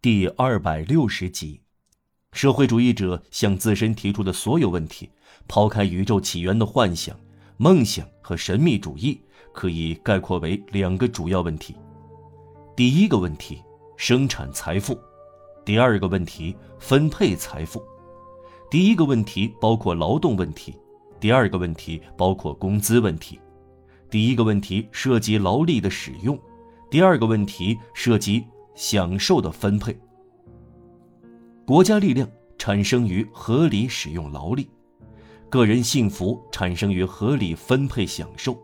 第二百六十集。社会主义者向自身提出的所有问题，抛开宇宙起源的幻想、梦想和神秘主义，可以概括为两个主要问题：第一个问题，生产财富；第二个问题，分配财富。第一个问题包括劳动问题，第二个问题包括工资问题。第一个问题涉及劳力的使用，第二个问题涉及享受的分配。国家力量产生于合理使用劳力，个人幸福产生于合理分配享受。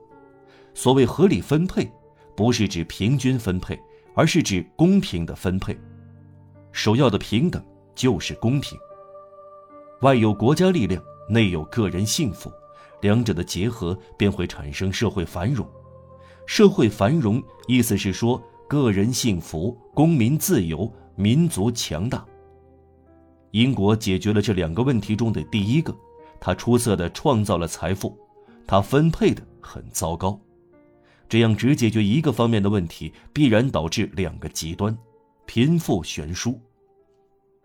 所谓合理分配，不是指平均分配，而是指公平的分配。首要的平等就是公平。外有国家力量，内有个人幸福，两者的结合便会产生社会繁荣。社会繁荣意思是说，个人幸福、公民自由、民族强大。英国解决了这两个问题中的第一个，他出色的创造了财富，他分配的很糟糕。这样只解决一个方面的问题，必然导致两个极端：贫富悬殊。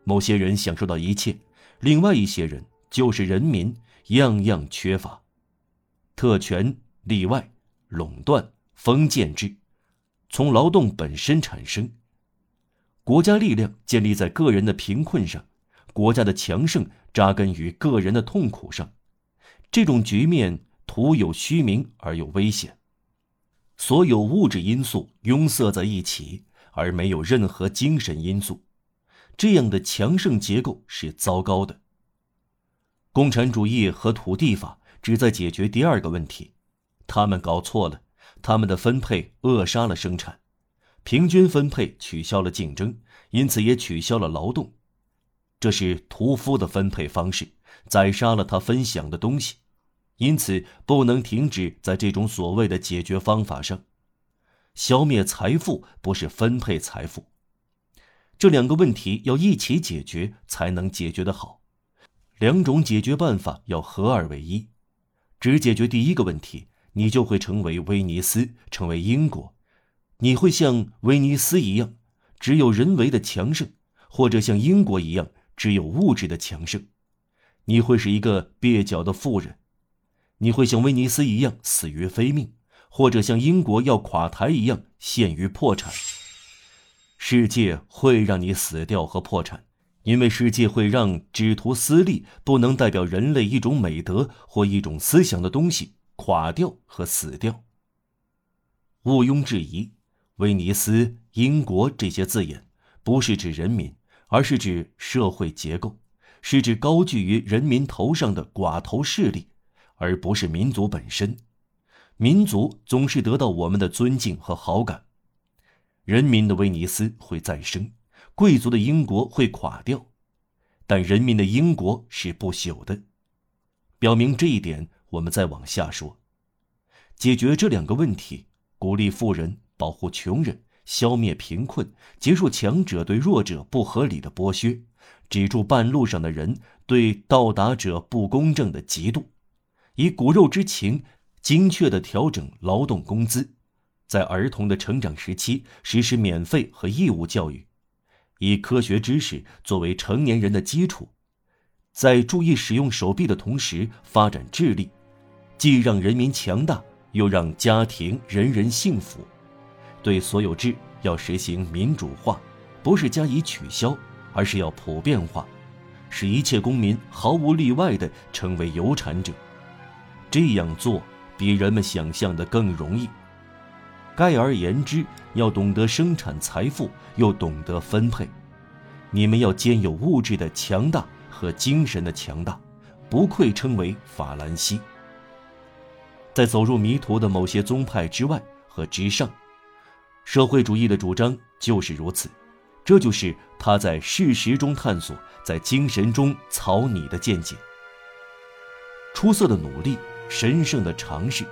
某些人享受到一切。另外一些人就是人民，样样缺乏，特权、例外、垄断、封建制，从劳动本身产生。国家力量建立在个人的贫困上，国家的强盛扎根于个人的痛苦上。这种局面徒有虚名而又危险。所有物质因素拥塞在一起，而没有任何精神因素。这样的强盛结构是糟糕的。共产主义和土地法旨在解决第二个问题，他们搞错了，他们的分配扼杀了生产，平均分配取消了竞争，因此也取消了劳动，这是屠夫的分配方式，宰杀了他分享的东西，因此不能停止在这种所谓的解决方法上，消灭财富不是分配财富。这两个问题要一起解决，才能解决得好。两种解决办法要合二为一。只解决第一个问题，你就会成为威尼斯，成为英国。你会像威尼斯一样，只有人为的强盛，或者像英国一样，只有物质的强盛。你会是一个蹩脚的富人。你会像威尼斯一样死于非命，或者像英国要垮台一样陷于破产。世界会让你死掉和破产，因为世界会让只图私利、不能代表人类一种美德或一种思想的东西垮掉和死掉。毋庸置疑，威尼斯、英国这些字眼不是指人民，而是指社会结构，是指高踞于人民头上的寡头势力，而不是民族本身。民族总是得到我们的尊敬和好感。人民的威尼斯会再生，贵族的英国会垮掉，但人民的英国是不朽的。表明这一点，我们再往下说。解决这两个问题：鼓励富人，保护穷人，消灭贫困，结束强者对弱者不合理的剥削，止住半路上的人对到达者不公正的嫉妒，以骨肉之情精确地调整劳动工资。在儿童的成长时期实施免费和义务教育，以科学知识作为成年人的基础，在注意使用手臂的同时发展智力，既让人民强大，又让家庭人人幸福。对所有制要实行民主化，不是加以取消，而是要普遍化，使一切公民毫无例外地成为有产者。这样做比人们想象的更容易。概而言之，要懂得生产财富，又懂得分配。你们要兼有物质的强大和精神的强大，不愧称为法兰西。在走入迷途的某些宗派之外和之上，社会主义的主张就是如此。这就是他在事实中探索，在精神中草拟的见解。出色的努力，神圣的尝试。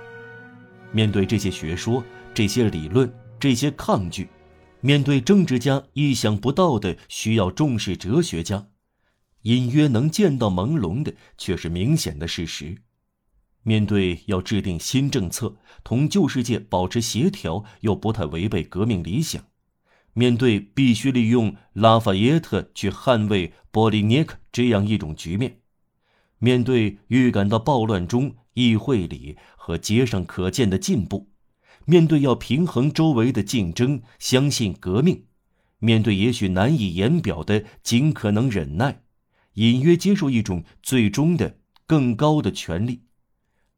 面对这些学说。这些理论，这些抗拒，面对政治家意想不到的需要重视哲学家，隐约能见到朦胧的却是明显的事实。面对要制定新政策，同旧世界保持协调又不太违背革命理想，面对必须利用拉法耶特去捍卫波利涅克这样一种局面，面对预感到暴乱中议会里和街上可见的进步，面对要平衡周围的竞争，相信革命，面对也许难以言表的尽可能忍耐，隐约接受一种最终的更高的权利，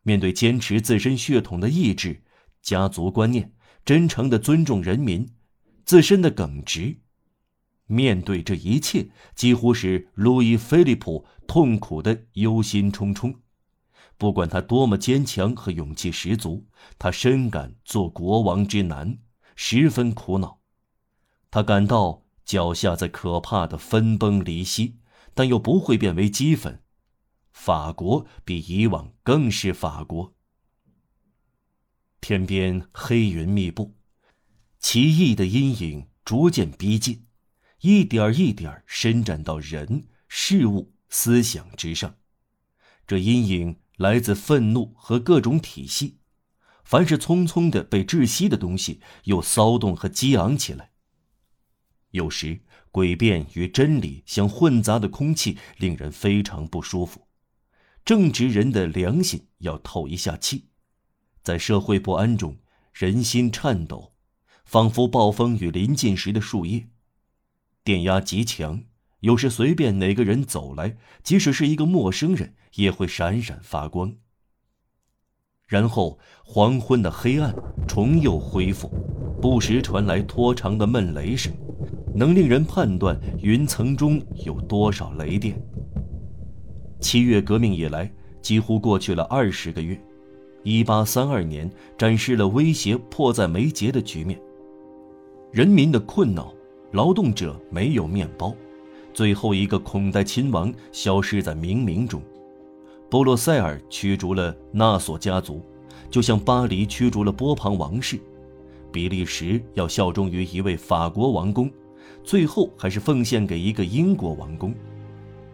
面对坚持自身血统的意志、家族观念，真诚的尊重人民。自身的耿直，面对这一切，几乎是路易·菲利普痛苦的忧心忡忡。不管他多么坚强和勇气十足，他深感做国王之难，十分苦恼。他感到脚下在可怕的分崩离析，但又不会变为齑粉。法国比以往更是法国。天边黑云密布。奇异的阴影逐渐逼近，一点一点伸展到人、事物、思想之上。这阴影来自愤怒和各种体系，凡是匆匆的被窒息的东西，又骚动和激昂起来。有时，诡辩与真理相混杂的空气令人非常不舒服。正直人的良心要透一下气。在社会不安中，人心颤抖。仿佛暴风雨临近时的树叶，电压极强，有时随便哪个人走来，即使是一个陌生人，也会闪闪发光。然后黄昏的黑暗重又恢复，不时传来拖长的闷雷声，能令人判断云层中有多少雷电。七月革命以来，几乎过去了二十个月，一八三二年展示了威胁迫在眉睫的局面。人民的困恼，劳动者没有面包，最后一个孔代亲王消失在冥冥中，波洛塞尔驱逐了纳索家族，就像巴黎驱逐了波旁王室，比利时要效忠于一位法国王公，最后还是奉献给一个英国王公，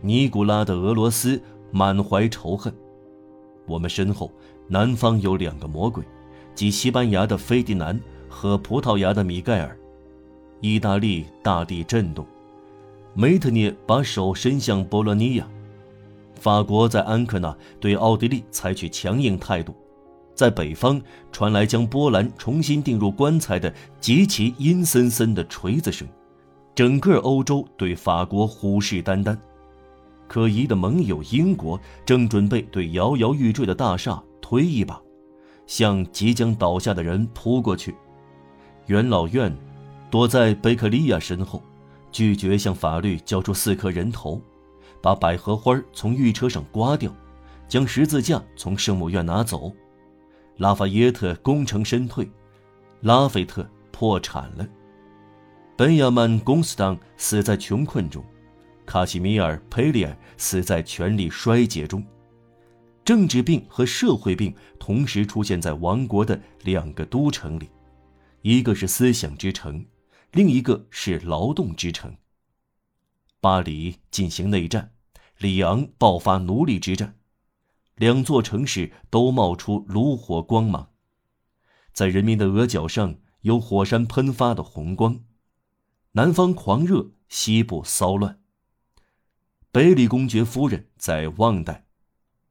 尼古拉的俄罗斯满怀仇恨，我们身后南方有两个魔鬼，即西班牙的费迪南和葡萄牙的米盖尔。意大利大地震动，梅特涅把手伸向波罗尼亚。法国在安克纳对奥地利采取强硬态度，在北方传来将波兰重新钉入棺材的极其阴森森的锤子声。整个欧洲对法国虎视眈眈，可疑的盟友英国正准备对摇摇欲坠的大厦推一把，向即将倒下的人扑过去。元老院。躲在贝克利亚身后，拒绝向法律交出四颗人头，把百合花从御车上刮掉，将十字架从圣母院拿走。拉法耶特功成身退，拉斐特破产了。本雅曼·贡斯当死在穷困中，卡西米尔·佩里尔死在权力衰竭中。政治病和社会病同时出现在王国的两个都城里，一个是思想之城。另一个是劳动之城。巴黎进行内战，里昂爆发奴隶之战，两座城市都冒出炉火光芒，在人民的额角上有火山喷发的红光。南方狂热，西部骚乱。北里公爵夫人在旺代，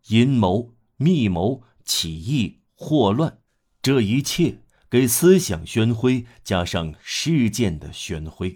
阴谋、密谋、起义、祸乱，这一切。给思想宣徽加上事件的宣徽。